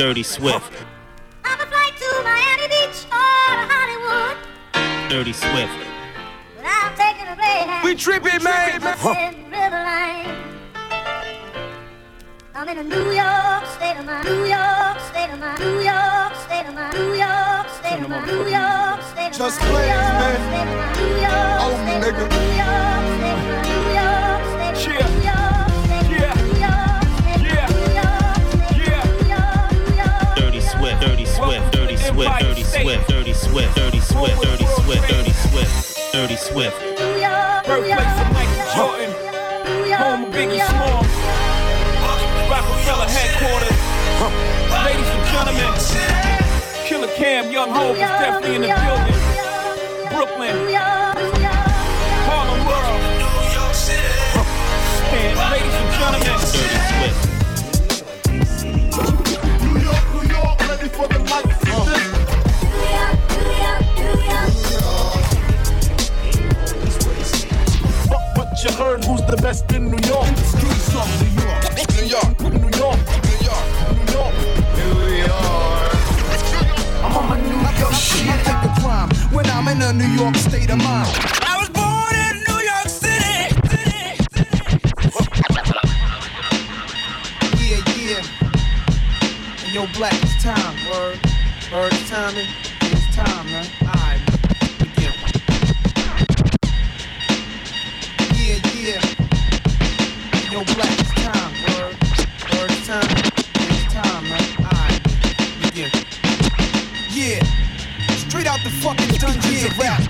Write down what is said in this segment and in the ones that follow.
Dirty Swift. I'm a flight to Miami Beach or Hollywood. Dirty Swift. But I'm taking a Greyhound. We tripping, man. Riverline. I'm in a New York state of mind. New York state of mind. New York state of mind. New York state of mind. New York state of mind. Just play man. New York Oh, state of nigga. mind. New York state of mind. Swift. Dirty Swift. Dirty Swift. Dirty Swift. Dirty Swift. Dirty Swift. Birthplace of Michael Jordan. Home of Biggie York. Small. Rockefeller headquarters. Ladies and gentlemen, Killer Cam, Young Hope is definitely in the building. Heard, who's the best in New York? Streets of New York. New York, New York, New York, New York, New York. I'm on my New York shit. I think the crime when I'm in a New York state of mind. I was born in New York City. Yeah, yeah. And yo, black, it's time. Word, word, it's out the fucking dungeons of rap.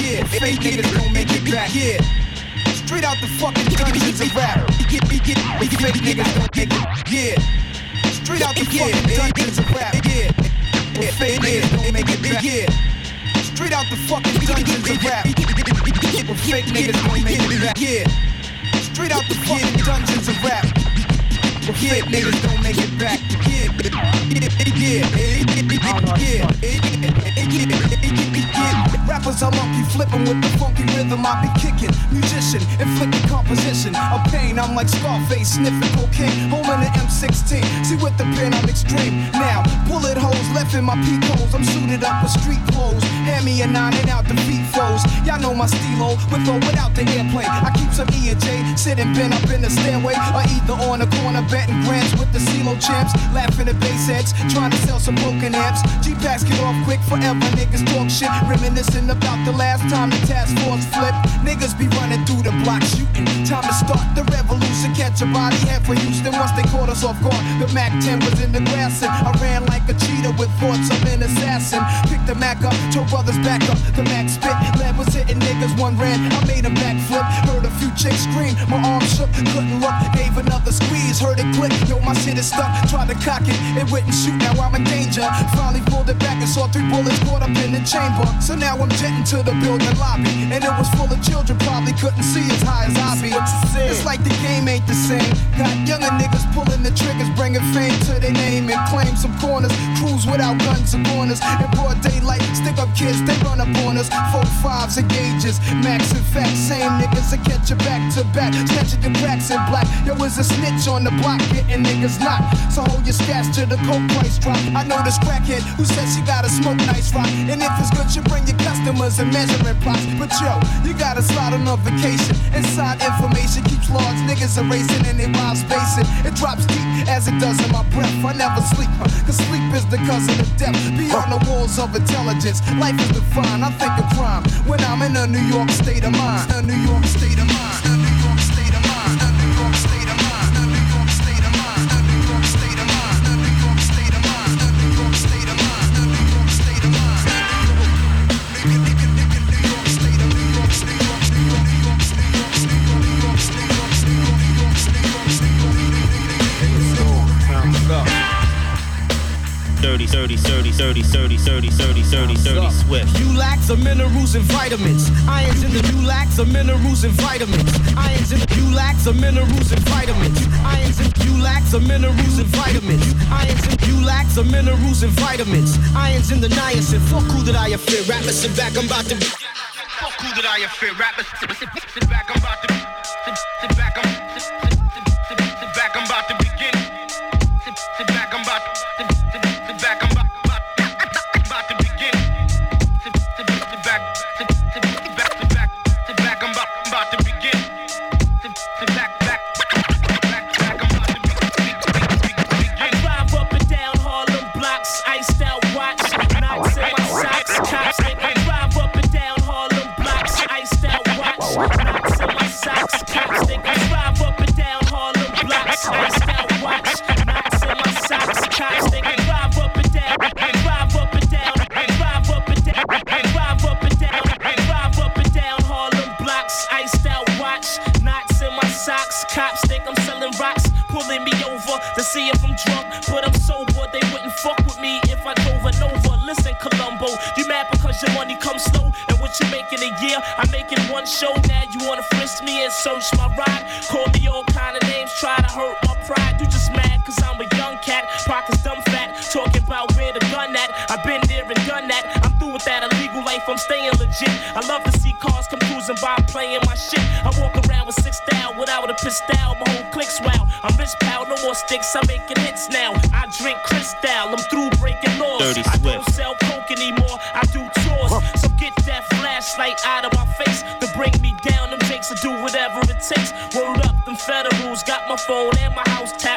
Yeah, fake niggas don't make it back. Yeah. Straight out the fucking dungeons of rap. Get, get, get, fake niggas don't make it. Yeah. Straight out the fucking dungeons of rap. Yeah. Yeah, fake niggas don't make it back. Yeah. Straight out the fucking dungeons of rap. Fake niggas don't make it back. Yeah. Straight out the fucking dungeons of rap. Fake niggas don't make it back. Yeah. Rappers are monkey flipping with the funky rhythm I be kicking. Musician, inflicting composition of pain. I'm like Scarface sniffing cocaine, holding an M16. See with the pen I'm extreme. Now bullet holes left in my peak holes. I'm suited up with street clothes. Hand me a nine and out the feet foes. Y'all know my stilo with or without the airplane. I keep some E and J sitting bent up in the stairway, or either on the corner betting grants with the CeeLo champs, laughing at bass heads, trying to sell some broken amps. G packs get off quick forever. Niggas talk shit, reminiscing about the last time the task force flipped. Niggas be running through the block shooting. Time to start the revolution. Catch a body head for Houston once they caught us off guard. The Mac 10 was in the grass and I ran like a cheetah with thoughts of an assassin. Picked the Mac up, told brothers back up. The Mac spit, lead was hitting niggas. One ran, I made a backflip. Heard a few chicks scream, my arms shook, couldn't look. Gave another squeeze, heard it click. Yo, my shit is stuck. Tried to cock it, it wouldn't shoot. Now I'm in danger. Finally pulled it back and saw three bullets caught up in the chamber. So now I'm jetting to the building lobby, and it was full of children. Probably couldn't see as high as I be. It's like the game ain't the same. Got younger niggas pulling the triggers, bringing fame to their name and claim some corners. Cruise without guns and corners. In broad daylight, stick up kids, they run up on us. Four fives and gauges, max and facts. Same niggas that catch you back to back, snatching your cracks in black. Yo, was a snitch on the block, getting niggas knocked. So hold your stats to the coke price drop. I know this crackhead who says she gotta smoke nice rock. And if it's good, you bring your customers and measuring plots. But yo, you gotta slide on a vacation. Inside information keeps large niggas erasing and they wild spacing. It drops deep as it does in my breath. I never sleep, huh, cause sleep is the cousin of death. Beyond the walls of intelligence, life is defined. I think of crime when I'm in a New York state of mind. A New York state of mind. 30, 30, swift. You lack the minerals and vitamins. Irons in the you lack the minerals and vitamins. Irons in the you lack the minerals and vitamins. Irons in you lack the minerals and vitamins. Irons in you lack the minerals and vitamins. Irons in the niacin. Fuck who that I offend. Rappers sit back, I'm about to. be. Fuck who that I offend. Rappers sit back. Search my ride? Call me all kind of names, try to hurt my pride. You just mad cause I'm a young cat, pockets dumb fat, talking about where the gun at. I've been there and done that. I'm through with that illegal life, I'm staying legit. I love to see cars come cruising by playing my shit. I walk around with six style without a pistol, my whole click's wow. I'm rich pal, no more sticks, I'm making hits now. I drink crystal, I'm through breaking laws. Dirty I don't sell coke anymore, I do tours. So get that flashlight out of my phone and my house tapped.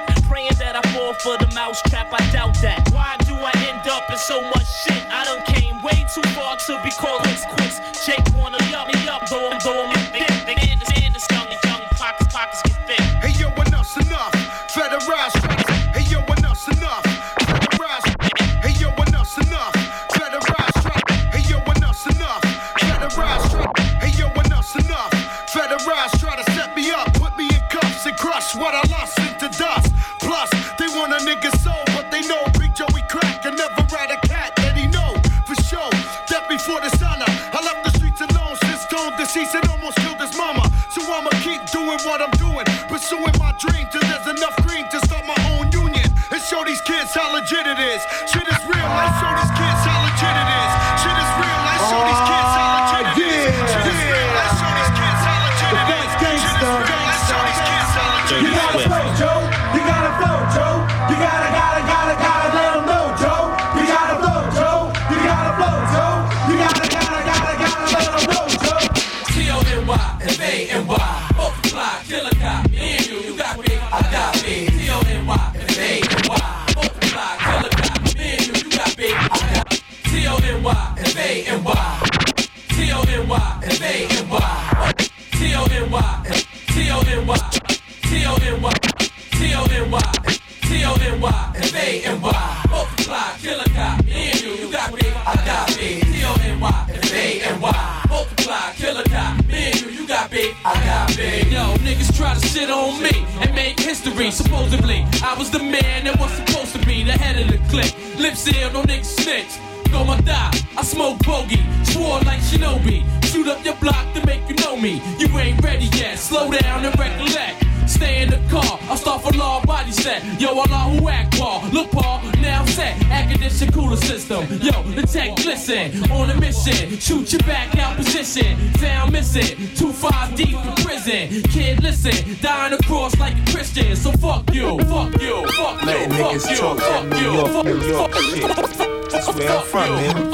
History. Supposedly, I was the man that was supposed to be the head of the clique. Lip seal, no niggas snitch. Go my die, I smoke bogey, swore like Shinobi. Shoot up your block to make you know me. You ain't ready yet, slow down and recollect. Stay in the car, I start for law body set. Yo, Allah who act Paul. Look, Paul, now I'm set. Condition cooler system. Yo, the tech glisten. On a mission, shoot your back out position. Down missing, two five deep in prison. Kid, listen, dying across like a Christian. So fuck you, fuck you, fuck you, fuck you, fuck you, fuck York fuck- fuck- That's where I'm from, man.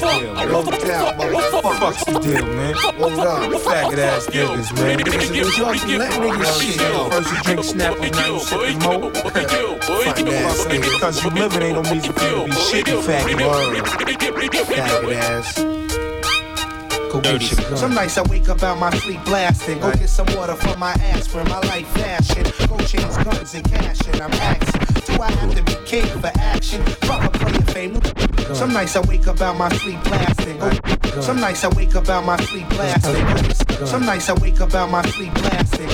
Deal, man. Low down, motherfucker. Fuck's the deal, man. Hold on. Faggot ass niggas, man. Listen, New York, you let niggas shit. First you drink snap and now you sip the mo. Fine ass nigga. Cause you living ain't no reason for you to be shitty, faggot. Some nights I wake up out my sleep blasting. Go get some water for my ass aspirin, my life flashing. Go change guns and cash and I'm asking. Do I have to be king for action? Fuck a player fame. Some nights I wake up out my sleep blasting. Go- Some nights I wake up out my sleep blasting. Some nights I wake up out my sleep blasting.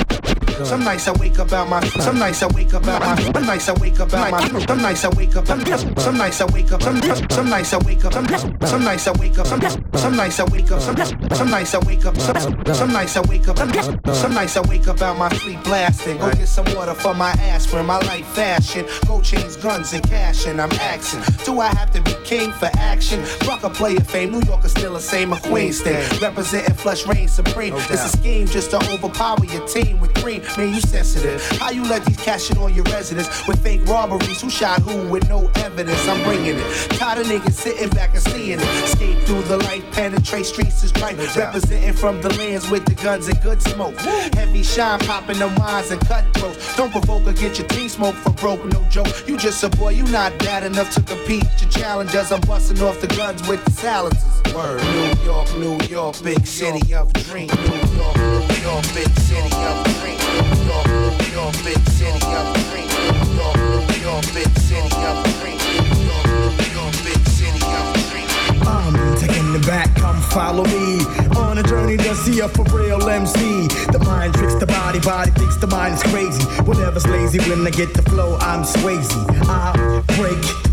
Some nights I wake up out my some nights I wake up out my some nights I wake up out my some nights I wake up some some nights I wake up some some nights I wake up some some nights I wake up some some nights I wake up some some nights I wake up some nights I wake up some nights I wake up out my sleep blasting go get some water for my aspirin my life fashion go change guns and cash and I'm asking do I have to be king for action fuck a player fame New York is still the same a Queens thing representing flush reign supreme it's a scheme just to overpower your team with cream man you sensitive. How you let these cash in on your residence with fake robberies? Who shot who with no evidence? I'm bringing it. Tired of niggas sitting back and seeing it. Escape through the light penetrate streets is right representing from the lands with the guns and good smoke. Heavy shine popping the minds and cutthroats don't provoke or get your team smoke for broke no joke. You just a boy you not bad enough to compete. Your challengers I'm busting off the guns with the silencers. Word. New York New York big city of dream New York New York big city of dream follow me on a journey to see a for real MC. The mind tricks the body, body thinks the mind is crazy. Whatever's lazy, when I get the flow, I'm Swayze. I break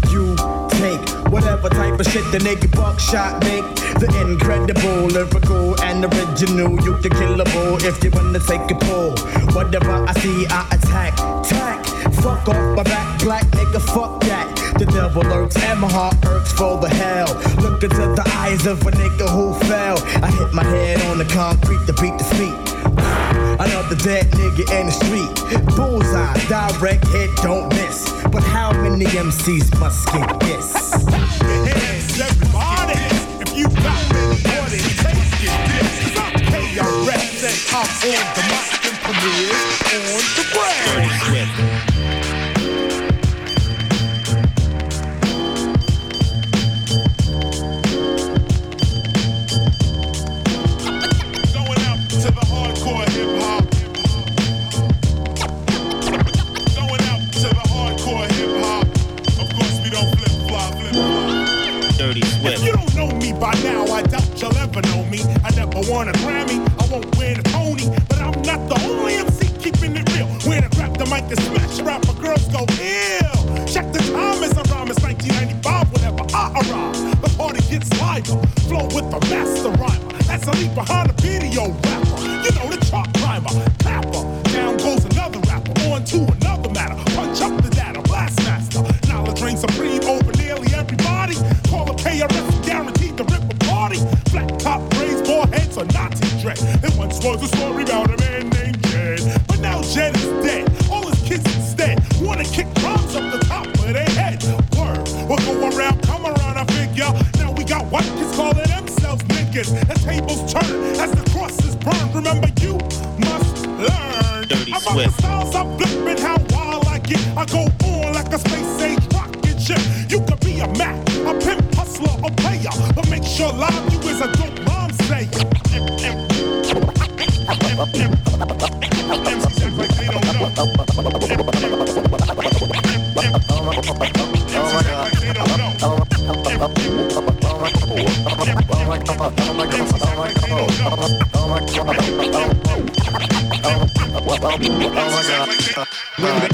Whatever type of shit the naked buckshot make, the incredible, lyrical, and original. You can kill a bull if you wanna take a pull. Whatever I see, I attack. Tack, fuck off my back, black nigga, fuck that. The devil lurks and my heart hurts for the hell. Look into the eyes of a nigga who fell. I hit my head on the concrete to beat the feet. Another dead nigga in the street. Bullseye, direct hit, don't miss. But how many MCs must get this? Hands everybody, if you got many orders, take it this. I'm and I'm on the mic and premiere on the ground. want a Grammy, I won't win a Tony, but I'm not the only MC keeping it real. When I grab the mic the smash for girls go ill. Check the time as I rhyme, it's 1995 whenever I arrive. The party gets lighter, flow with the master rhyme. That's a leap behind a video rapper. You know the Oh my god.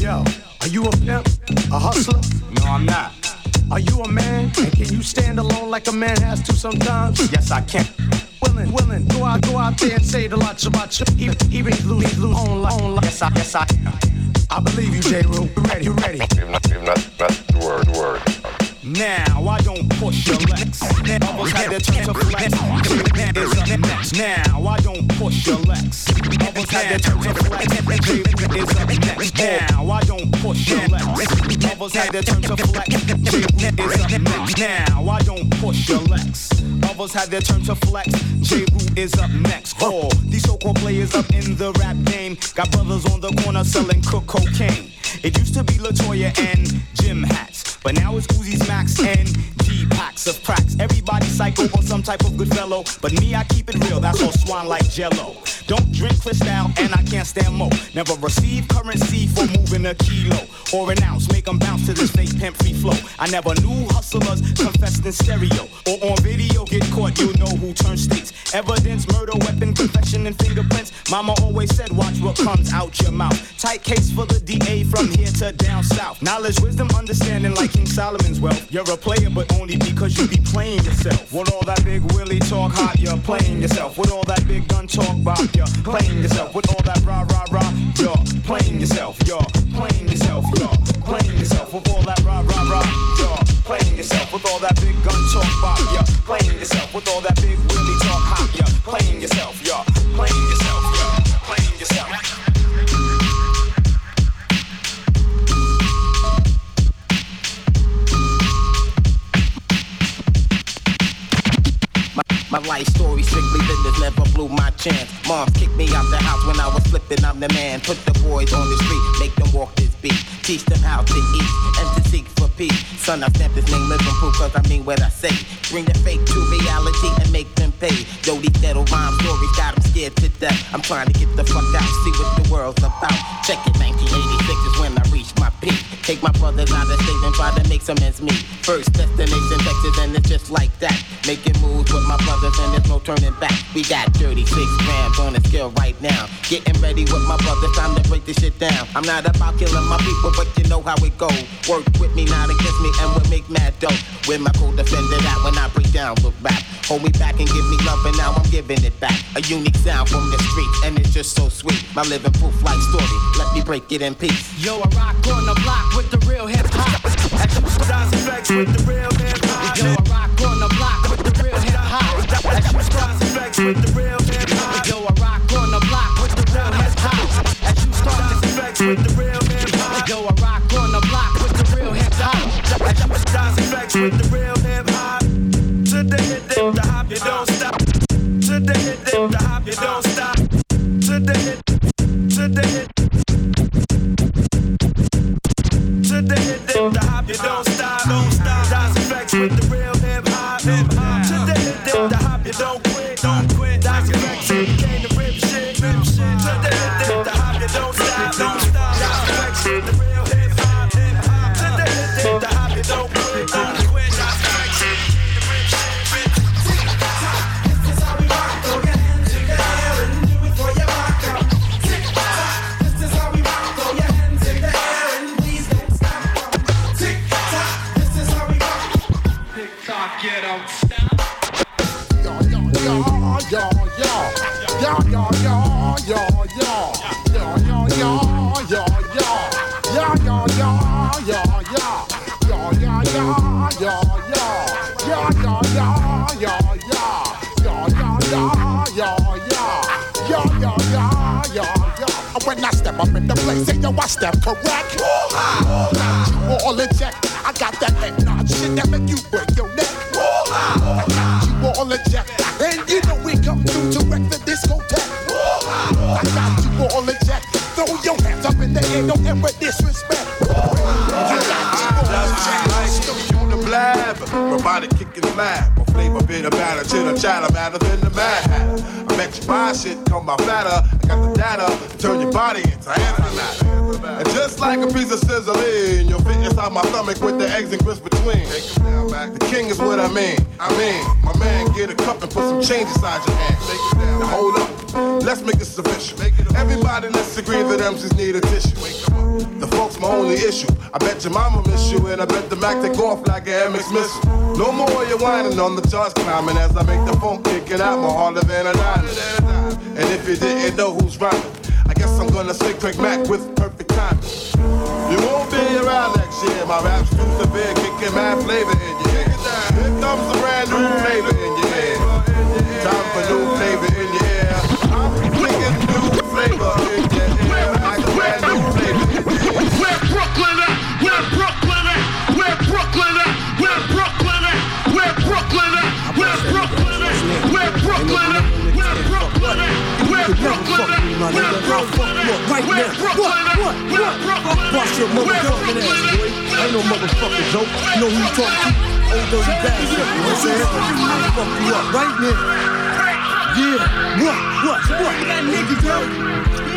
Yo, are you a pimp? A hustler? No, I'm not. Are you a man? And can you stand alone like a man has to sometimes? Yes, I can. Willing, willing, go out, go out there and say the lots about you. Even, even lose, lose on, on, Yes, I, yes, I. I believe you, J. Rue. You ready? You ready? Now I don't push your legs. Had their turn to flex. Is up next. Now I don't push your legs. Had their turn to flex. Is up next. Now I don't push your legs. Had their turn to flex. Is up next. Now I don't push your legs. Others had their turn to flex. J. Root is up next. All these so-called players up in the rap game got brothers on the corner selling cook cocaine. It used to be Latoya and Jim hats, but now it's Uzi's Max and G packs of cracks. Everybody psycho or some type of good fellow, but me I keep it real. That's all swan like Jello. Don't drink Cristal and I can't stand mo. Never receive currency for moving a kilo or an ounce. Make 'em bounce to this fake pimp free flow. I never knew hustlers confessed in stereo or on video. Get caught, you know who turns states. Evidence, murder, weapon, confession, and fingerprints. Mama always said, watch what comes out your mouth. Tight case for the DA from here to down south. Knowledge, wisdom, understanding like King Solomon's wealth. You're a player, but only because you be playing yourself. With all that big Willie talk hot, you're playing yourself. With all that big gun talk bop, you're playing yourself. With all that rah rah rah, you're playing yourself. You're playing yourself. You're playing yourself. With all that rah rah rah, you're playing yourself. With all that big gun talk bop, you're playing yourself. With all that big Willie talk hot, you're playing yourself. You're playing My life story strictly business, never blew my chance. Mom kicked me out the house when I was flipping, I'm the man. Put the boys on the street, make them walk this beat. Teach them how to eat and to seek for peace. Son, I stamp this name living proof cause I mean what I say. Bring the fake to reality and make them pay. Yo, these ghetto rhyme stories got them scared to death. I'm trying to get the fuck out, see what the world's about. Check it, 1986 is when I. Take my brothers out of state and try to make some ends meet. First destination Texas and it's just like that. Making moves with my brothers and there's no turning back. We got 36 grams on the scale right now. Getting ready with my brothers, time to break this shit down. I'm not about killing my people, but you know how it go. Work with me, not against me, and we'll make mad dough. With my co-defender that when I break down with rap. Hold me back and give me love, and now I'm giving it back. A unique sound from the streets, and it's just so sweet. My living proof like story, let me break it in peace. Yo, I rock on the block with the real hip hop. As you start Flex with the real hip hop. Yo, I rock on the block with the real hip hop. As you start Flex with the real hip hop. Yo, I rock on the block with the real hip hop. As you start Flex with the real hip hop. Yo, I rock on the block with the real hip hop. As you start Flex with the real hip hop. With the real hip hop. Hip hop. To the hit, hit, the hop, you don't quit. Don't quit. When I step up in the place, say yo, I step correct. Got you all in check. I got that head nod shit that make you break your robotic. My flavor bitter batter, chitter chatter, madder than the mad. I bet you buy shit, come by fatter. I got the data, turn your body into antimatter. And just like a piece of sizzling, you'll fit inside my stomach with the eggs and grits between. The king is what I mean. I mean, my man, get a cup and put some change inside your hand. Now hold up, let's make this official. Everybody, let's agree that MCs need a tissue. The folks my only issue. I bet your mama miss you, and I bet the Mac take off like an MX missile. No more you whining on the charts climbing as I make the phone kicking out more harder than a dime. And if you didn't know who's rhyming, I guess I'm gonna say Craig Mack with perfect timing. You won't be around next year. My rap's too severe, kicking mad flavor in your ear. Here comes a brand new flavor in your head. Time for new flavor in your ear. Flavor in your ear. Like a brand new flavor. Where Brooklyn at? Where Brooklyn at? Where Brooklyn at? Where Brooklyn at? Where Brooklyn at? Where Brooklyn at? Where Brooklyn at? Where Brooklyn at? Where Brooklyn at? Where Brooklyn at? Right now. What? at? What? What? At? Bust your motherfucking ass, boy. Ain't no motherfucking joke. You know who you talking to? Old dirty bastard. You know what I'm saying? Fuck you up right now. Yeah. What? What? What? That nigga, yo.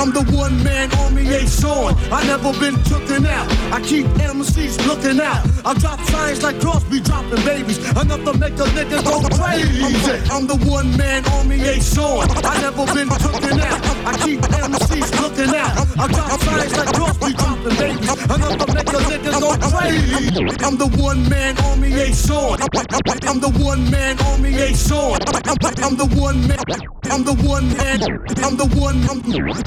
I'm the one man army ain't showing. I never been tooken out. I keep MCs looking out. I drop signs like Crosby dropping babies. Enough to make a nigga go crazy. I'm the one man army ain't showing. I never been tooken out. I keep MCs looking out. I drop signs like Crosby dropping babies. Enough to make a nigga go crazy. I'm the one man army ain't showing. I'm the one man army ain't showing. I'm the one man. I'm the one man. I'm the one. I'm,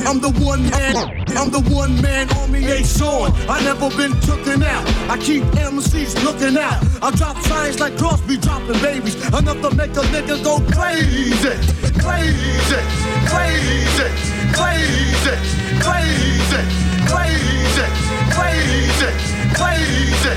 I'm the one man. I'm the one man army ain't showing. I never been tooken out. I keep MCs looking out. I drop signs like Crosby dropping babies. Enough to make a nigga go crazy. Crazy. Crazy. Crazy. Crazy. Crazy. Crazy. Crazy. Crazy.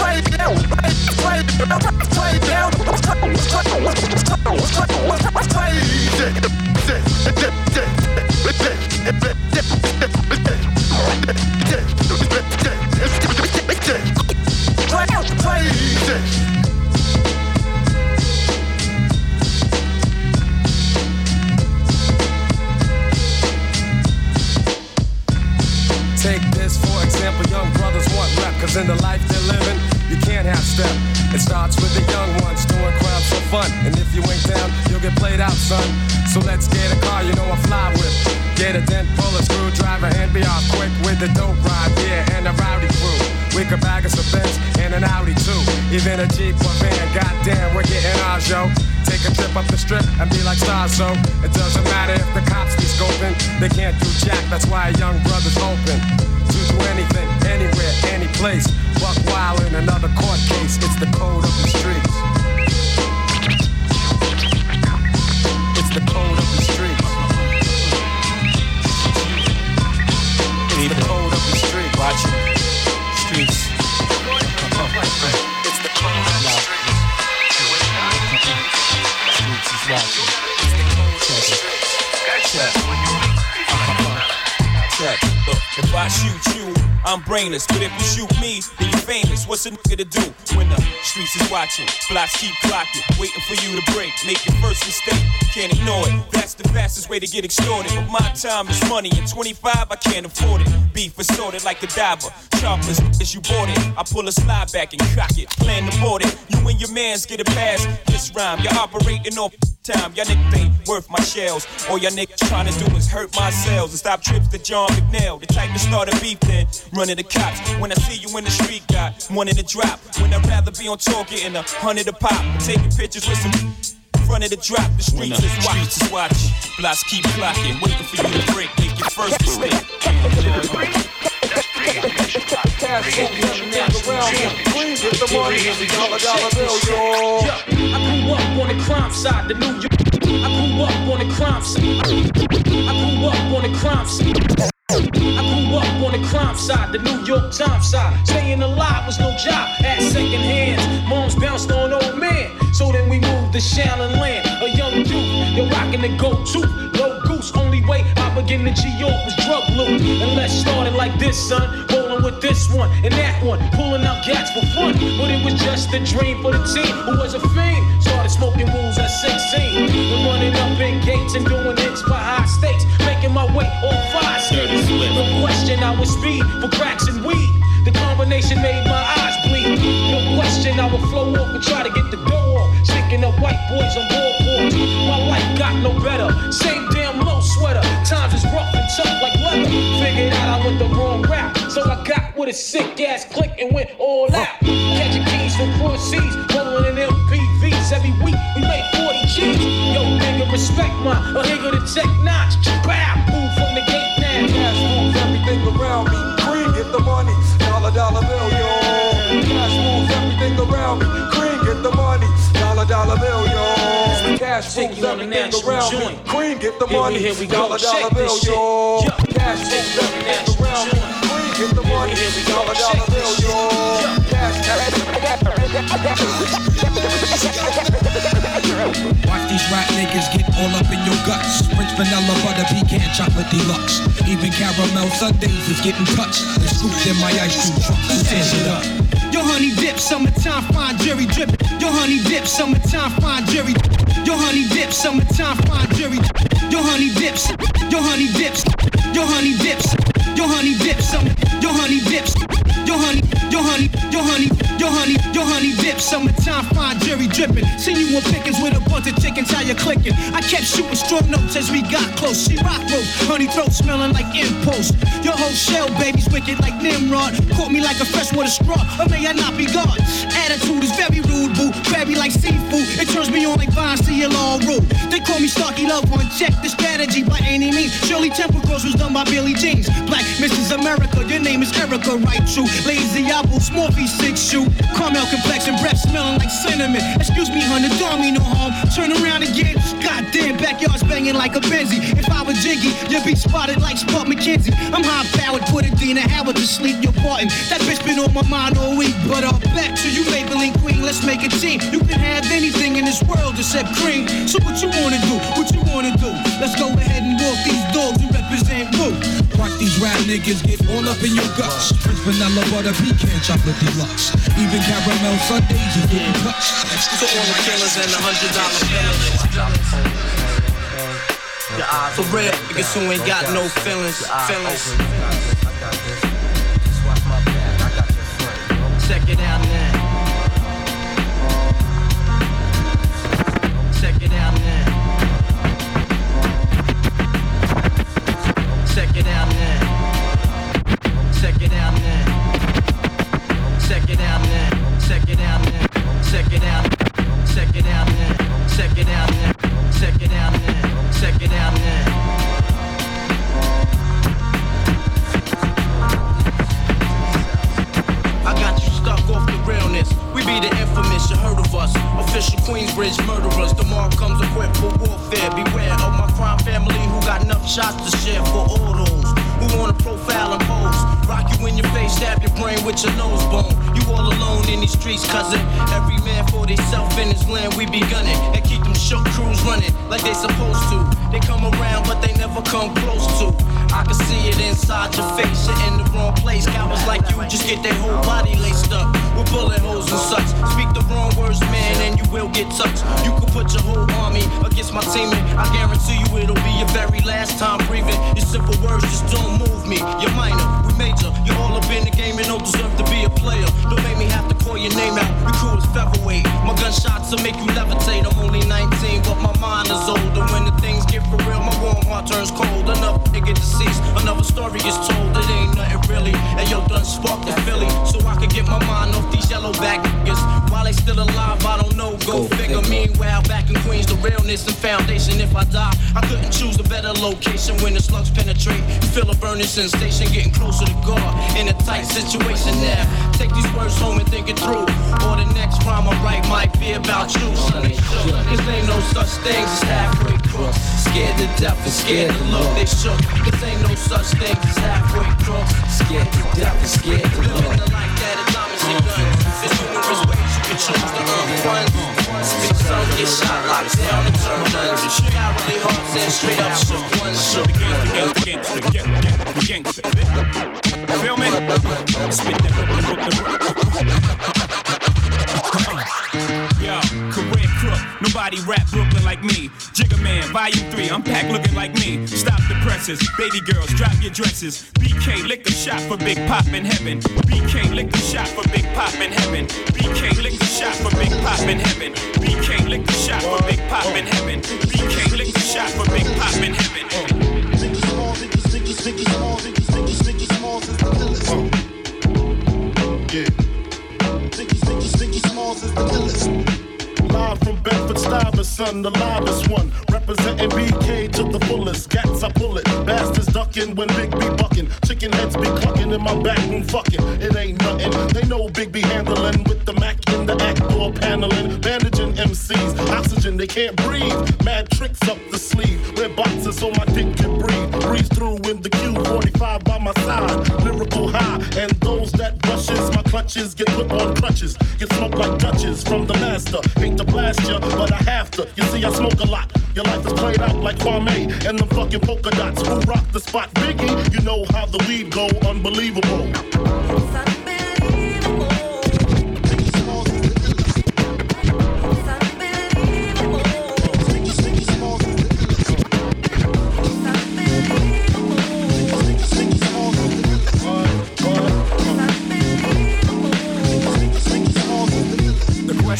Right watching? Blocks keep clocking, waiting for you to break. Make your first mistake, can't ignore it. That's the fastest way to get extorted. But my time is money, and 25 I can't afford it. Beef assorted like a diver. Sharpless as you bought it. I pull a slide back and cock it. Plan to board it. You and your mans get a pass. This rhyme, you're operating off time. Y'all niggas ain't worth my shells. All y'all niggas trying to do is hurt my cells and stop trips to John McNeil. The type to start a beef then running the cops. When I see you in the street, got one in the drop. When I'd rather be on tour getting a hundred a pop. Taking pictures with some front of the drop. The streets is watching. Streets is watching. Blocks keep clocking, waiting for you to break. Make your first mistake. I grew up on the crime side, the New York. I grew up on the crime. I grew up on the crime. I grew up on the crime side, the New York Times side. Staying alive was no job at second hands. Moms bounced on old man. So then we moved to Shallon Land. A young youth, you're rocking the go-to. Low goose, only way I begin to G-York was drug loot. And let's start it like this, son. Rolling with this one and that one. Pulling out gats for fun. But it was just a dream for the team who was a fiend. Started smoking rules at 16. And running up in gates and doing hits for high stakes. Making my way on five skates. No question, I was speed for cracks and weed. The combination made my eyes bleed. No question, I would flow off and try to get the dough off. Sticking up white boys on ballboards. My life got no better. Same damn low sweater. Times is rough and tough like leather. Figured out I went the wrong route. So I got with a sick ass click and went all out. Catching keys from cross seas. Rolling in MPVs. Every week we made 40 G's. Yo, nigga, respect my a nigga to tech notch. Bow, move from the gate. Cash moves everything around me. Cream, get the money. Dollar, dollar bill, yo. Cash moves everything around me. Cream, get the money. Dollar, dollar bill, yo. Cash moves you on a everything around me. Cream, get the money. here we go. Dollar, dollar bill, yo. Cash moves everything around me. Cream, get the money. Here we go. Dollar, dollar bill, yo. Watch these rap niggas get all up in your guts. French vanilla butter pecan chocolate deluxe. Even caramel sundaes is getting touched. And scooped in my ice cream truck. Tears it up? Yo, honey dip, summertime fine jury dripping. Yo, honey dip, summertime fine jury. Yo, honey dip, summertime fine jury. Yo, honey dips. Yo, honey dips. Yo, honey dips. Yo, honey dips. Some. Yo, honey dips. Yo, honey. Yo, honey. Yo, honey. Yo, honey. Yo, honey dips. Summertime fine jury dripping. Seen you on pickings with a bunch of chickens. How you clicking? I kept shooting strong notes as we got close. She rock rope. Honey throat smelling like impulse. Your whole shell, baby's wicked like Nimrod. Caught me like a freshwater straw. Or may I not be God? Attitude is very rude, boo. Crabby like seafood. It turns me on like Vine CLR rule. They call me Starky Love One. Check the strategy by any means. Shirley Temple Girls was done by Billy Jeans. Black Mrs. America, your name is Erica, right? True. Lazy apple, small piece, six shoe. Caramel complexion, breath smelling like cinnamon. Excuse me, honey, don't mean no harm. Turn around again. Goddamn, backyard's banging like a Benzie. If I was Jiggy, you'd be spotted like Spot McKenzie. I'm high powered, put a Dina Howard to sleep. You're parting. That bitch been on my mind all week. But uh, back to you, Maybelline Queen. Let's make a team. You can have anything in this world except cream. So what you wanna do? What you wanna do? Let's go ahead and walk these dogs and represent Woo. Watch these rap niggas get all up in your guts. French vanilla butter pecan chocolate deluxe. Even caramel sundaes is getting touched. To all the killers and the hundred dollar. For real, niggas who ain't got no feelings, feelings. Check it out Feel me? Yo, career crook, nobody rap book like me. Jigger Man, Volume 3, I'm packed looking like me. Stop the presses, baby girls, drop your dresses. BK, lick a shot for Big Pop in heaven. BK, lick a shot for Big Pop in heaven. BK, lick a shot for Big Pop in heaven. BK, lick a shot for Big Pop in heaven. BK, lick a shot for Big Pop in heaven. Biggie Small, Biggie, Biggie, Biggie Small, is the illest. Yeah. Biggie, Biggie Smalls is the illest. Live from Bedford Stuyvesant, the loudest one. Representing BK to the fullest. Gats, I pull it. Bastards ducking when Big B bucking. Chicken heads be clucking in my back room fucking. It ain't nothing. They know Big B handling with the Mac the act door paneling. Bandaging MCs. Oxygen, they can't breathe. Mad tricks up the sleeve. Wear boxes so my dick can breathe. Breeze through in the Q45 by my side. Lyrical high. And those that rushes my clutches get put on crutches. Get smoked like Dutches from the master. Hate to blast ya, but I have to. You see, I smoke a lot. Your life is played out like Kwame and them fucking polka dots. Who rock the spot? Biggie, you know how the weed go. Unbelievable.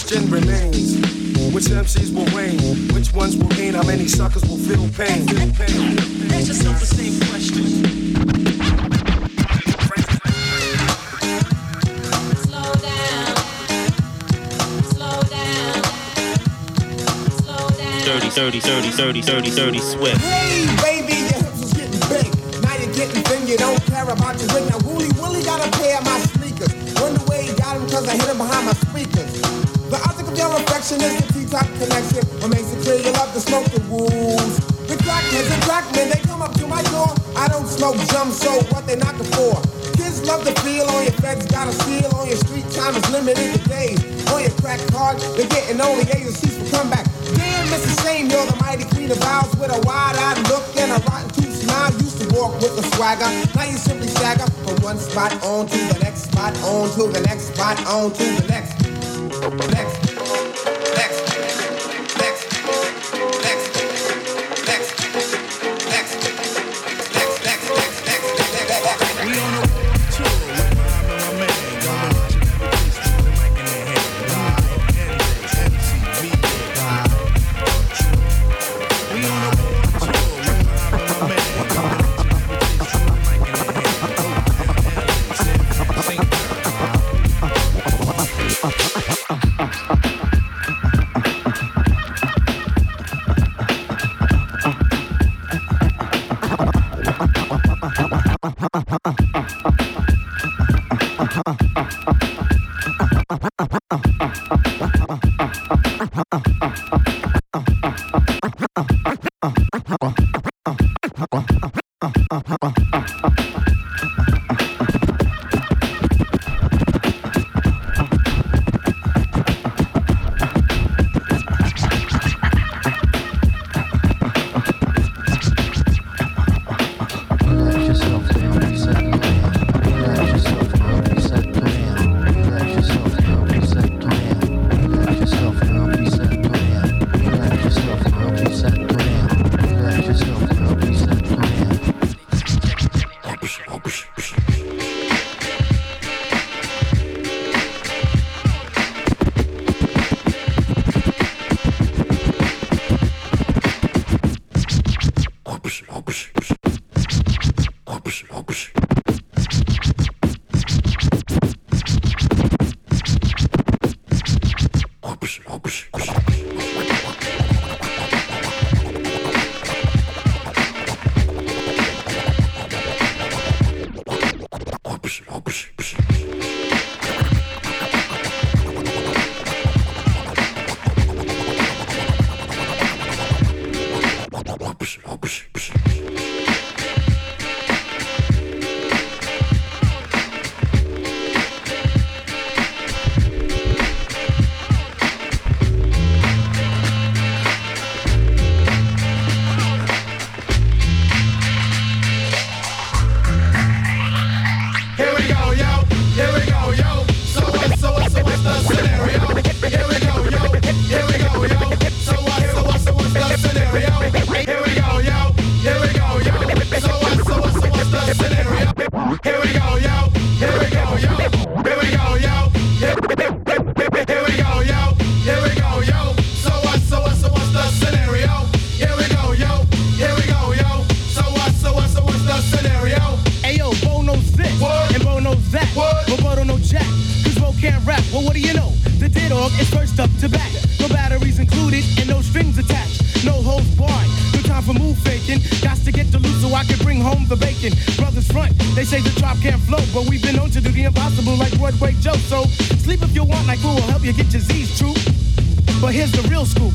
Question remains which MCs will reign? Which ones will gain? How many suckers will feel pain? Feel pain. Ask yourself the same question. Dirty, dirty, dirty, dirty, dirty, dirty Swift. Hey, baby, your hips is getting big. Now you're getting thin, you don't care about your ring. Now, Wooly Willie got a pair of my What makes it clear you love to smoke the wolves. The crackheads and crackmen, they come up to my door. I don't smoke jump, so what they knocking for? Kids love the feel on your feds, got a seal on your street time is limited to days. On your crack card, they're getting only C's for comeback. Damn, Mrs. Shame, you're the mighty queen of vows with a wide-eyed look and a rotten tooth smile. Used to walk with a swagger, now you simply stagger from one spot on to the next spot, on to the next spot, on to the. Next. Next. Dog is first up to bat. No batteries included, and no strings attached. No holds barred. No time for move faking. Got to get the loot so I can bring home the bacon. Brothers front, they say the drop can't flow, but we've been known to do the impossible like Broadway Joe. So sleep if you want, like who will help you get your Z's true. But here's the real scoop.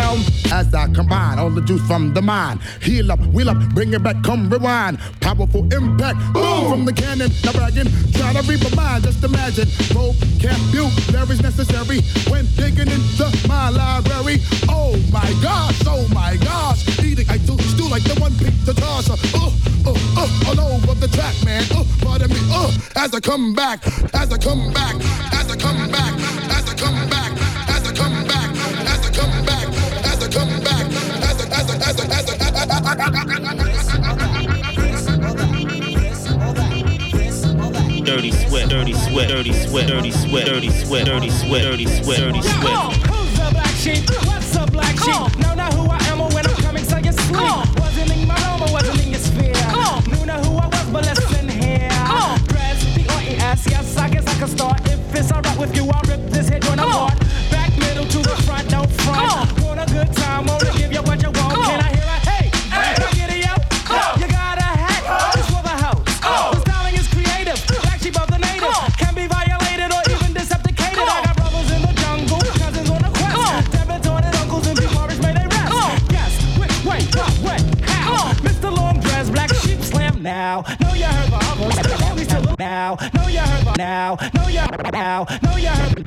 The juice from the mind, heal up, wheel up, bring it back, come rewind. Powerful impact, boom from the cannon. Now bragging, try to read my mind, just imagine. Vocabulary is necessary when digging into my library. Oh my gosh, oh my gosh, eating I do stew like the one pizza tosser. Uh, uh, uh, all over the track, man. Uh, pardon me, uh, as I come back, as I come back, as I come back, as I come back, Dirty sweat, dirty sweat, dirty sweat, dirty sweat, dirty sweat, dirty sweat, dirty sweat, dirty sweat. Who's the black sheep? What's the black sheep? Know not who I am or when I'm coming, so you sleep. Wasn't in my realm or wasn't in your sphere. Knew not who I was, but listen here. Press the R-E-S, yes, I guess I can start. If it's alright with you, I'll rip this head apart. Back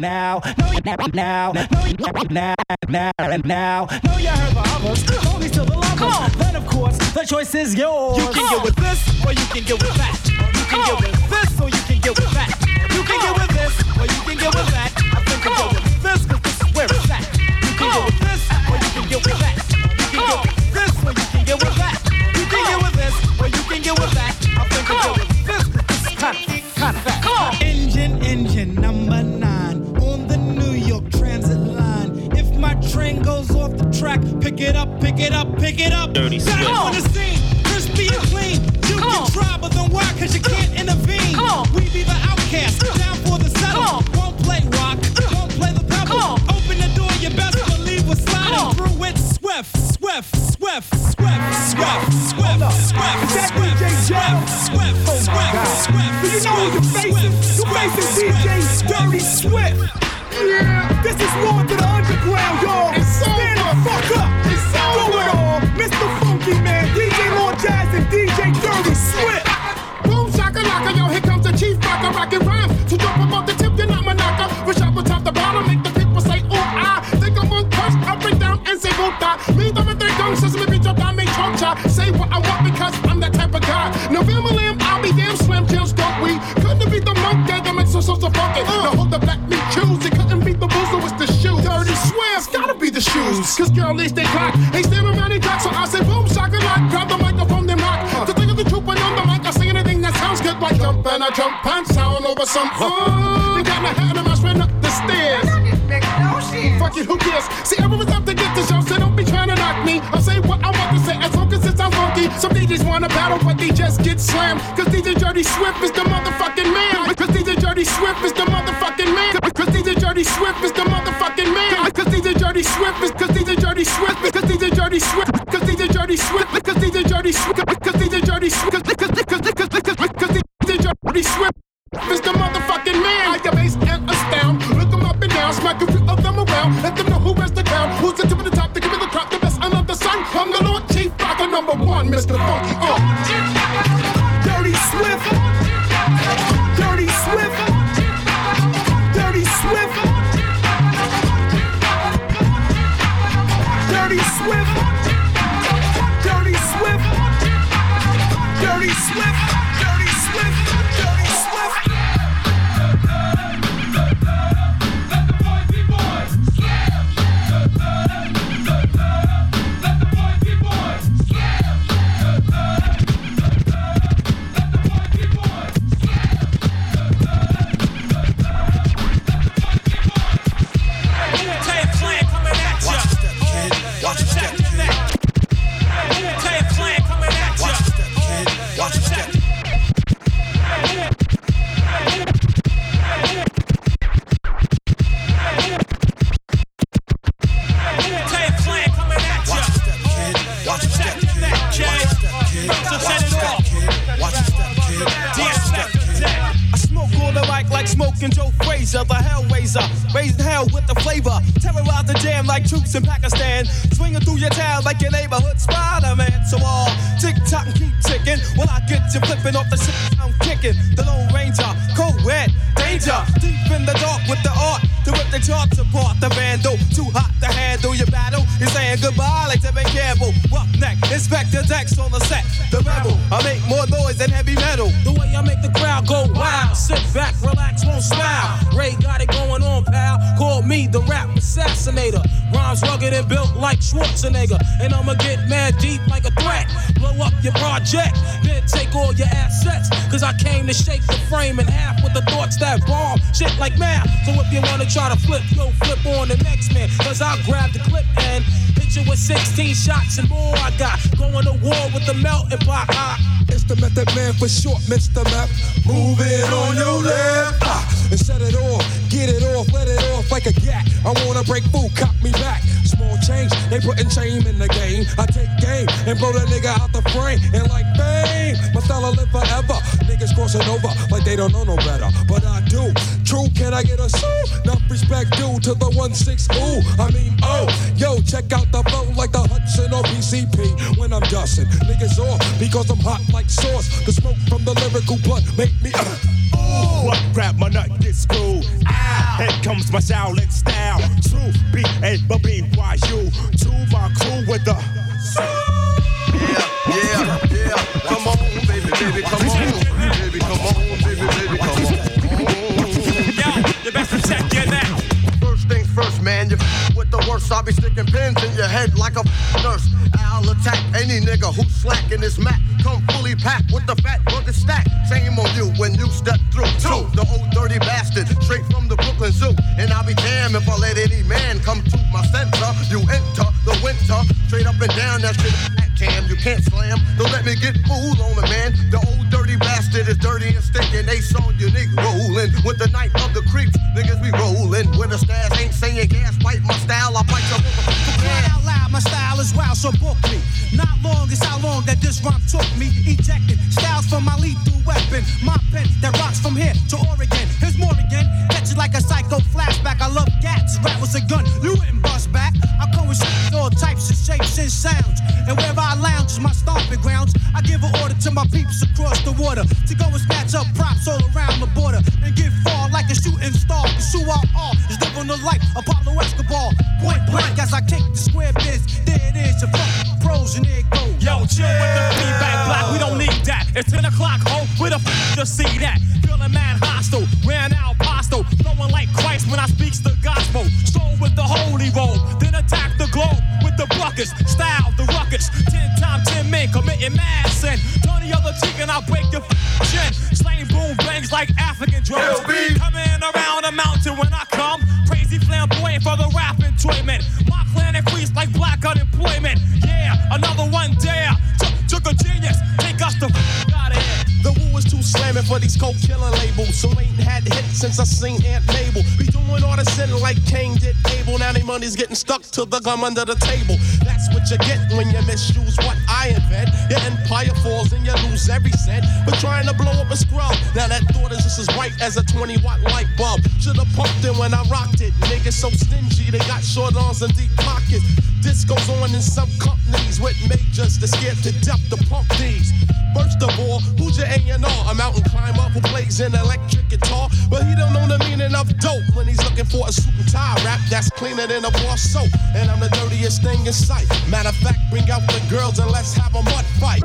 now. Know you now. Now. Know you now. Now. And now. Know you heard the others. Only still the lovers. Then of course the choice is yours. You can get with this or you can get with that. You can get with this or you can get with that. You can get with this or you can get with that. I think can get with this because this is where it's at. You can get with this or you can get with that. Pick it up, pick it up, pick it up. Dirty Got it Swift. on the scene, crispy and clean. You can try, but then why? Cause you can't intervene. We be the outcast, down for the settle. Won't play rock, won't play the pebble. Open the door, you best believe we're sliding through it. Swift, swift, swift, swift, swift, swift, swift, swift, swift, swift, swift, swift. Do you know who you're facing? You're facing DJ Dirty Swift. Yeah, this is more to the underground, y'all. Stand the fuck up. Throw it all. Mr. Funky Man, DJ Lord Jazz, and DJ Dirty Swift. Boom shakalaka, yo, here comes the chief rocker, rockin' rhymes. So drop about the tip, you're not my knocker. Push up on top the bottom, make the people say, oh, I think I'm on touch, up and down, and say, puta. Ah. Me, the three guns, says me, bitch, up, I make chocha. Say what I want because I'm that type of guy. November Cause girlies they clock. They stand around and talk, so I say boom, shaka lock. Grab the microphone, then rock. To think of the truth, but on the mic, I say anything that sounds good. Like jump and I jump and sound over some. Uh, they got my hat and I straight up the stairs. Fuck it, who cares? See, everyone's up to get the show, so don't be trying to knock me. I'll say what I want to say as long as it sounds funky. Some DJs wanna battle, but they just get slammed. Cause DJ Dirty Swift is the motherfucking man. Cause DJ Dirty Swift is the motherfucking man. Cause DJ Dirty Swift is the Dirty Swift cause DJ Dirty Swift cause DJ Dirty Swift cause DJ Dirty Swift cause DJ Dirty Swift cause DJ Dirty Swift cause cause cause cause cause DJ Dirty Swift is the motherfucking man. I am bass and astound. Look them up and down, smack a few of them around. Let them know who wears the crown. Who's the tip of the top to give me the crop, the best under the sun. I'm the Lord Chief Rocker number one, Mr. Funky. Uh. Like troops in Pakistan. Swinging through your town like your neighborhood Spider-Man. So all tick tock and keep ticking. When I get you flipping off the shit I'm kicking. The Lone Ranger, co-ed, danger. Deep in the dark with the art. To rip the charts apart, the vandal. Too hot to handle your battle. You're saying goodbye like Tevin Campbell. Roughneck, Inspectah Deck on the set. The rebel, I make more noise than heavy metal. The way I make the crowd go wild. Sit back, relax, won't smile. Ray got Rhymes rugged and built like Schwarzenegger. And I'ma get mad deep like a threat. Blow up your project, then take all your assets. Cause I came to shake the frame in half with the thoughts that bomb. Shit like math. So if you wanna try to flip, yo, flip on the next man. Cause I'll grab the clip and hit you with 16 shots and more. I got going to war with the melting pot. Ah. It's the method man for short, Mr. Map. Move it on your left. Ah, and set it off, get it off, let it off like a gat. I wanna break food, cop me back. Small change, they putting shame in the game. I take game and blow the nigga out the frame. And like fame, my style live forever. Niggas crossing over like they don't know no better. But I do. True, can I get a sue? Enough respect due to the 1-6 ooh. I mean, oh, yo, check out the flow like the Hudson or PCP when I'm dusting. Niggas off because I'm hot like sauce. The smoke from the lyrical blood make me. uh What grab my nut get screwed? Ah, here comes my Shaolin style. True B A B B Y U. To my crew with the. Yeah, yeah. Yeah. Come on, baby, baby, come on. Baby, come on, baby, baby, come on. You best protect your neck. First things first, man. You f- with the worst. I'll be sticking pins in your head like a f- nurse. I'll attack any nigga who's slacking his mat. Come fully packed with the fat rugged stack. Money's getting stuck to the gum under the table. That's what you get when you misuse what I invent. Your empire falls and you lose every cent. But trying to blow up a scrub. Now that thought is just as bright as a 20 watt light bulb. Should've pumped it when I rocked it. Niggas so stingy, they got short arms and deep pockets. This goes on in some companies with majors that scared to death to pump these. First of all, who's your A&R? A mountain climber who plays an electric guitar, but he don't know the meaning of dope when he's looking for a suit and tie rap that's cleaner than a bar soap. And I'm the dirtiest thing in sight. Matter of fact, bring out the girls and let's have a mud fight.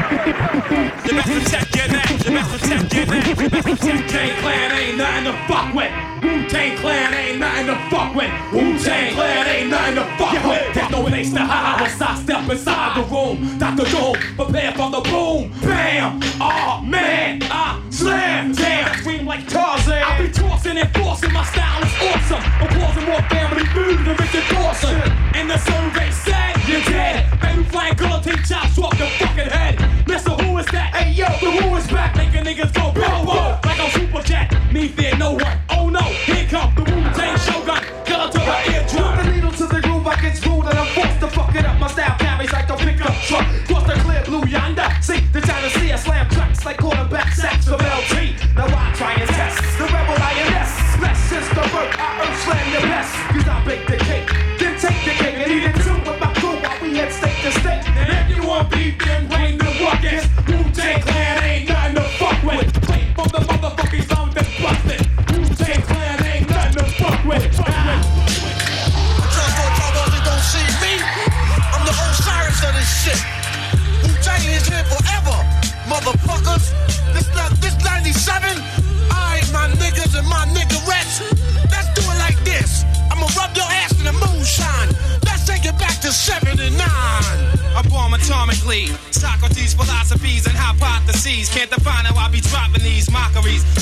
You best protect your neck. You best protect your neck. You best protect Wu-Tang Clan ain't nothing to fuck with. Wu-Tang Clan ain't nothing to fuck with. Wu-Tang Clan ain't nothing to fuck with. There's no place to hide once I step inside the room. Dr. Doom, prepare for the boom. Bam! Oh man, I slam. Damn, scream like Tarzan. I be tossing and forcing. My style is awesome. I'm causing more family food than Richard Dawson. And the survey said you're dead. Baby flying girl, take chops off your fucking head. Mister, who is that? Hey yo, the who is back? Making niggas go whoa whoa like a super jet. Me fear no one. Oh no, here come the Wu Tang Shogun. Killer to the eardrum. Put the needle to the groove, I get rude and I'm forced to fuck it up. My style carries like a pickup truck. Cross the clear blue yonder. See the China Sea, I slam tracks like quarterback sacks from LT. Now I Can't how I be dropping these mockeries.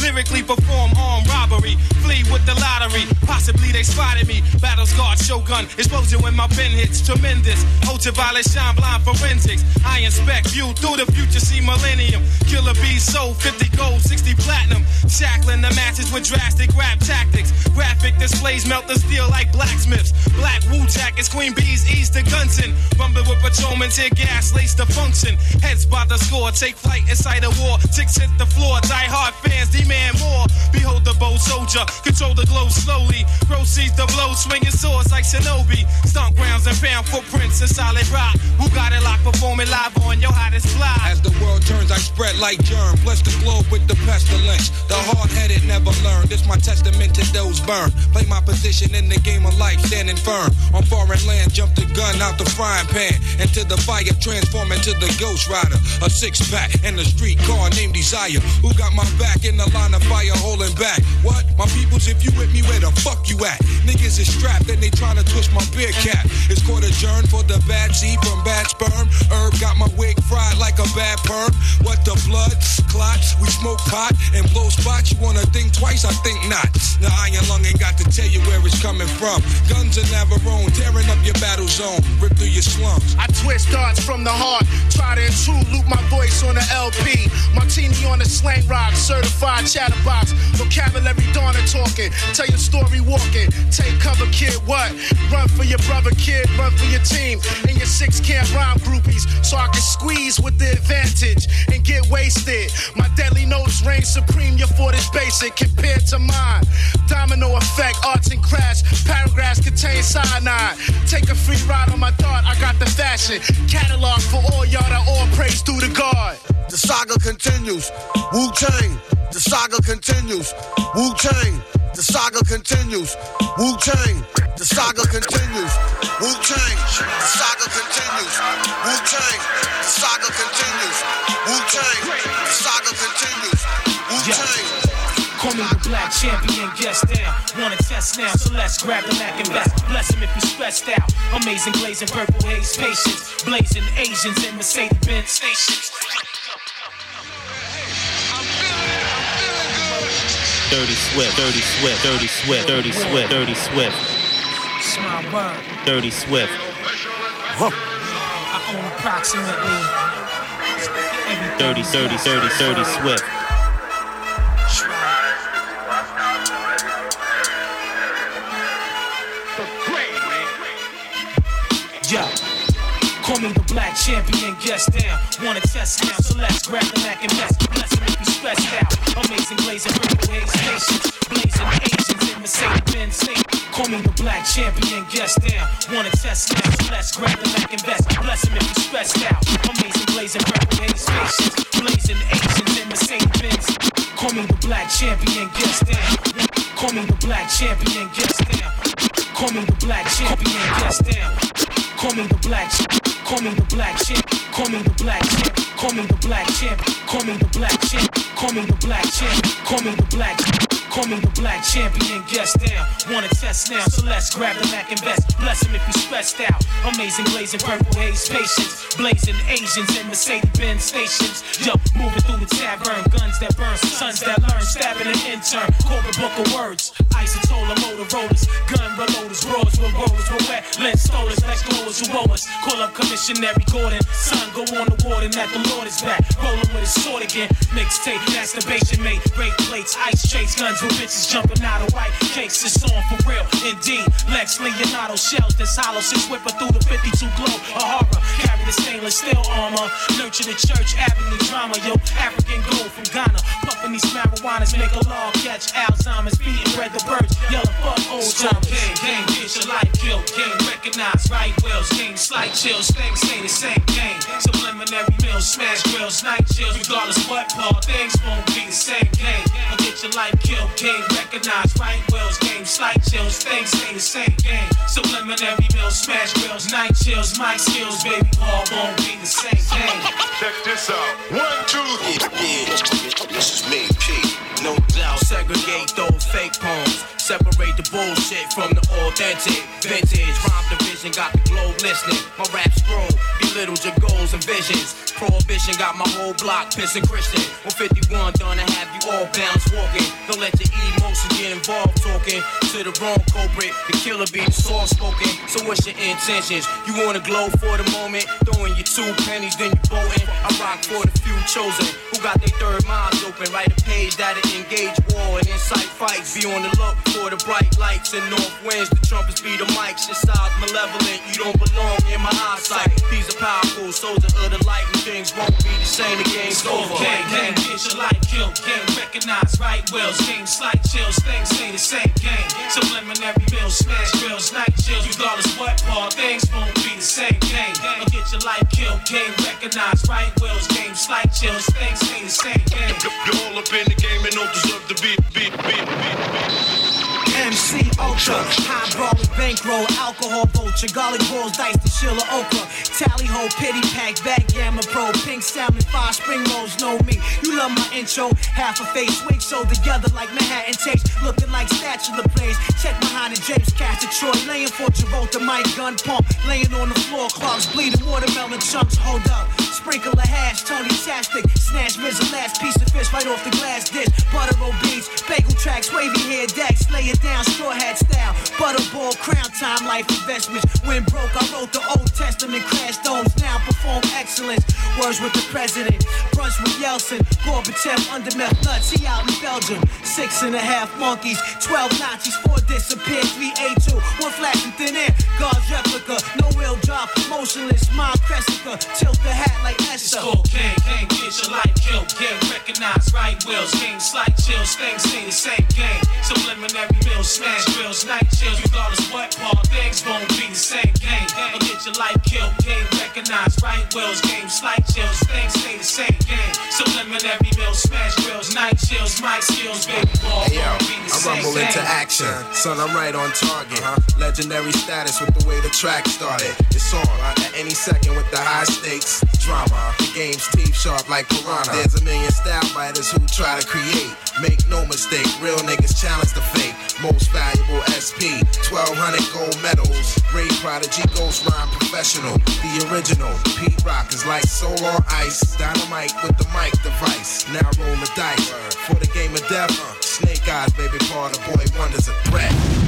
Possibly they spotted me. Battle scarred shogun. Explosion when my pen hits. Tremendous. Ultraviolet shine blind forensics. I inspect view through the future. See millennium. Killer bees sold 50 gold, 60 platinum. Shackling the matches with drastic rap tactics. Graphic displays melt the steel like blacksmiths. Black Wu jackets, Queen Bees ease the guns in. Rumble with patrolmen, tear gas, lace the function. Heads by the score, take flight inside a war. Ticks hit the floor, die hard fans demand more. Behold the bold soldier, control the glow slowly. Proceeds the blow, swinging swords like Shinobi. Stomp grounds and pound footprints in solid rock. Who got it locked, performing live on your hottest fly? As the world turns, I spread like germ. Bless the globe with the pestilence. The hard headed never learn. This my testament to those burned. Play my position in the game of life, standing firm. On foreign land, jump the gun out the frying pan. Into the fire, transform into the ghost rider. A six pack and a street car named Desire. Who got my back in the line of fire holding back? What? My peoples, if you with me, where the fuck you at? Niggas is strapped and they tryna twist my beer cap. It's court adjourned for the bad seed from bad sperm. Herb got my wig fried like a bad perm. What the blood? Clots, we smoke pot and blow spots. You wanna think twice? I think not. Now Iron Lung ain't got to tell you where it's coming from. Guns and Navarone, tearing up your battle zone, rip through your slums. I twist darts from the heart. Try to intrude, loop my voice on the LP. Martini on the slang rock, certified chatterbox. Vocabulary dawning talking. Tell your story walking. Take cover, kid. What? Run for your brother, kid. Run for your team. And your six camp rhyme groupies. So I can squeeze with the advantage and get wasted. My deadly notes reign supreme. Your fort is basic compared to mine. Domino effect, arts and crafts. Paragraphs contain cyanide. Take a free ride on my dart. I got the fashion. Catalog for all y'all that all praise due to God. The saga continues. Wu Tang. The saga continues. Wu Tang. The saga continues. Wu Tang. The saga continues. Wu Tang. The saga continues. Wu Tang. The saga continues. Wu Tang. The saga continues. Wu Tang. Call me the black champion, guest down. Wanna test now, so let's grab the Mac and best. Bless him if he's stressed out. Amazing glazing purple haze patience. Blazing Asians in Mercedes Benz stations. Dirty Swift, Dirty Swift, Dirty Swift, Dirty Swift, Dirty Swift, It's my word. Dirty Swift. I own approximately Dirty, dirty, dirty, dirty Swift. Black champion, guest down. Wanna test now, so let's grab the Mac and mess. Bless him if he's stressed out. Amazing blazing purple haze stations. Blazing Asians in Mercedes Benz state. Call me the black champion, guest down. Wanna test now, so let's grab the Mac and best. Bless him if he's stressed out. Amazing blazing purple haze stations. Blazing Asians in Mercedes Benz. Call me the black champion, guest down. Call me the black champion, guest down. Call me the black champion, guest down. Call me the black champ. Call me the black champ. Call me the black champ. Call me the black champ. Call me the black champ. Call me the black champ. Call me the black. Me the black champion. Guest down. Wanna test now, so let's grab the Mac and best. Bless him if he's stressed out. Amazing blazing purple haze patience. Blazing Asians in Mercedes Benz stations. Yo, moving through the tavern. Guns that burn, sons that learn. Stabbing an intern. Corporate book of words. Isotola Motorola's. Gun reloaders. Roars with rollers. With wet lens stolers. Let's who owe us. Call up Commissionary Gordon. Son, go on the warden that the Lord is back. Rolling with his sword again. Mixtape, masturbation mate. Rape plates, ice chase, guns with bitches jumping out of white cakes. It's on for real, indeed. Lex Leonardo shells this hollow. Six whipper through the 52 glow. A horror. Carry the stainless steel armor. Nurture the church avenue drama. Yo, African gold from Ghana. Puffing these marijuanas. Make a law catch Alzheimer's. Beating bread the birds. Yelling fuck old time. Gang, gang, get your life killed. Gang, recognize right wills. Gang, slight chills. Things stay the same game. Subliminary meals, smash grills, night chills. Regardless what Paul, things won't be the same game. I'll get your life killed. Gang, recognize right wills. Game, slight chills. Things stay the same game. Subliminary meals, smash grills, night chills. My skills, baby Paul won't be the same game. Check this out. One, two, three. Yeah, yeah. This is me, P. No doubt. Segregate those fake poems. Separate the bullshit from the authentic. Vintage rhyme division got the globe listening. My rap scroll belittles your goals and visions. Prohibition got my whole block pissing Christian. 151 done to have you all bounce walking. Don't let your emotions get involved talking to the wrong culprit. The killer be soft spoken. So what's your intentions? You wanna glow for the moment? Throwing your two pennies, then you bolting. I rock for the few chosen who got their third minds open. Write a page that'll engage war and incite fights. Be on the look for the bright lights and north winds. The trumpets be the mics. Your size malevolent. You don't belong in my eyesight. These are powerful soldiers of the light and things won't be the same. The game's over. Gang, gang, get your life killed. Gang, recognize right wills. Game, slight chills. Things stay the same. Game, subliminary bills, smash grills, night chills. Regardless what Paul, things won't be the same. Game, or get your life killed. Game, recognize right wills. Game, slight chills. Things stay the same. Game. You're all up in the game and don't deserve to be, be, be, be, MC Ultra, high brawling bankroll, alcohol vulture, garlic balls, dice to Sheila Okra, tally ho, pity pack, backgammon pro, pink salmon, five spring rolls, know me. You love my intro, half a face, wig so together like Manhattan tapes, looking like spatula plays. Check behind the drapes, catch Detroit, laying for Travolta, mic gun pump, laying on the floor, clogs bleeding, watermelon chunks, hold up. Sprinkle a hash, Tony Tastic, snatch Riz, the last piece of fish right off the glass dish, butter roll beats, bagel tracks, wavy hair decks, lay it down, straw hat style, butterball, crown time, life investments. When broke, I wrote the Old Testament, crash domes, now perform excellence. Words with the president, brunch with Yeltsin, Gorbachev, under meth nuts, he out in Belgium. Six and a half monkeys, 12 Nazis, four disappeared, three A2, one flash in thin air, God's replica, no wheel drop, motionless, mind Cressica, tilt the hat like Esther. Skull gang, gang, get your life killed. Gang, recognize right wills. Gang, slight chills. Things stay the same. Gang, subliminary mills, smash grills, night chills. Regardless what Paul, things won't be the same. Gang, or get your life killed. Gang, recognize right wills. Gang, slight chills. Things stay the same. Gang, subliminary preliminary meals, smash grills, night chills, mic skills, baby ball. Hey yo, be the I same rumble into action. Son, I'm right on target. Legendary status with the way the track started. It's on at any second with the high stakes drama. The game's teeth sharp like piranha. There's a million style writers who try to create. Make no mistake, real niggas challenge the fake. Most valuable SP, 1200 gold medals. Great prodigy, ghost rhyme professional. The original, Pete Rock is like soul on ice. Dynamite with the mic device. Now roll the dice. For the game of death, uh, Snake Eyes, baby, part of Boy Wonder's a threat.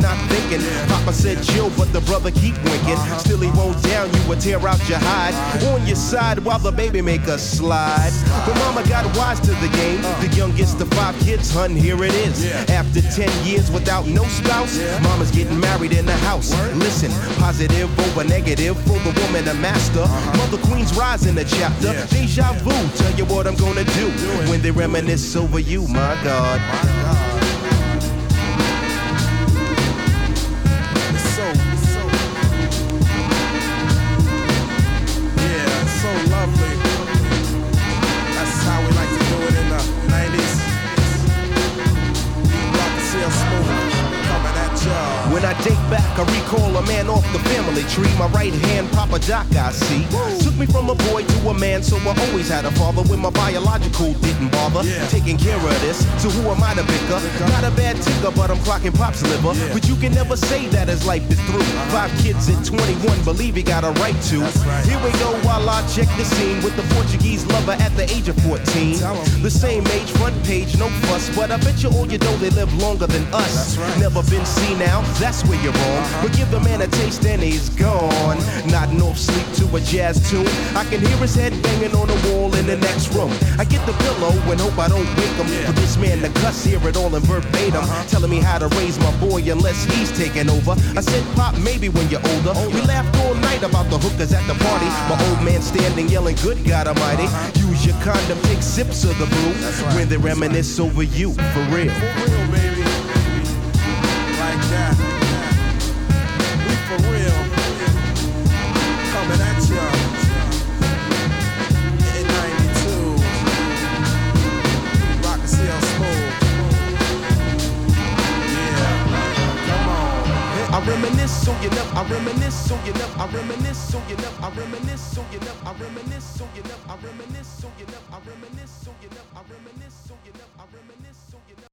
not thinking. Papa said chill, but the brother keep winking. Still he won't down you or tear out your hide. On your side while the baby make a slide. But mama got wise to the game. The youngest of five kids, hun, here it is. After 10 years without no spouse, mama's getting married in the house. Listen, positive over negative for the woman a master. Mother Queen's rise in the chapter. Deja vu, tell you what I'm gonna do when they reminisce over you, my God. I recall a man off the family tree. My right hand, Papa Doc, I see. Took me from a boy to a man, so I always had a father when my biological didn't bother. Taking care of this, so who am I to pick up? Not a bad ticker, but I'm clocking pop's liver. But you can never say that as life is through. Five kids at 21, believe he got a right to. Here we go while I check the scene with the Portuguese lover at the age of 14. The same age, front page, no fuss, but I bet you all you know they live longer than us. Never been seen now, that's where you're wrong. Uh-huh. But give the man a taste and he's gone. Nodding off sleep to a jazz tune. I can hear his head banging on the wall in the next room. I get the pillow and hope I don't wake him. For this man to cuss, hear it all in verbatim. Telling me how to raise my boy unless he's taking over. I said, Pop, maybe when you're older. We laughed all night about the hookers at the party. My old man standing yelling, Good God Almighty. Use your condom, take sips of the brew. When they reminisce over you, for real. Like that. We for real. Coming at ya. In 92. Rock and CL Smooth. Yeah. Come on. I reminisce so you never, I reminisce never, I reminisce you I reminisce you I reminisce you I reminisce never, I reminisce.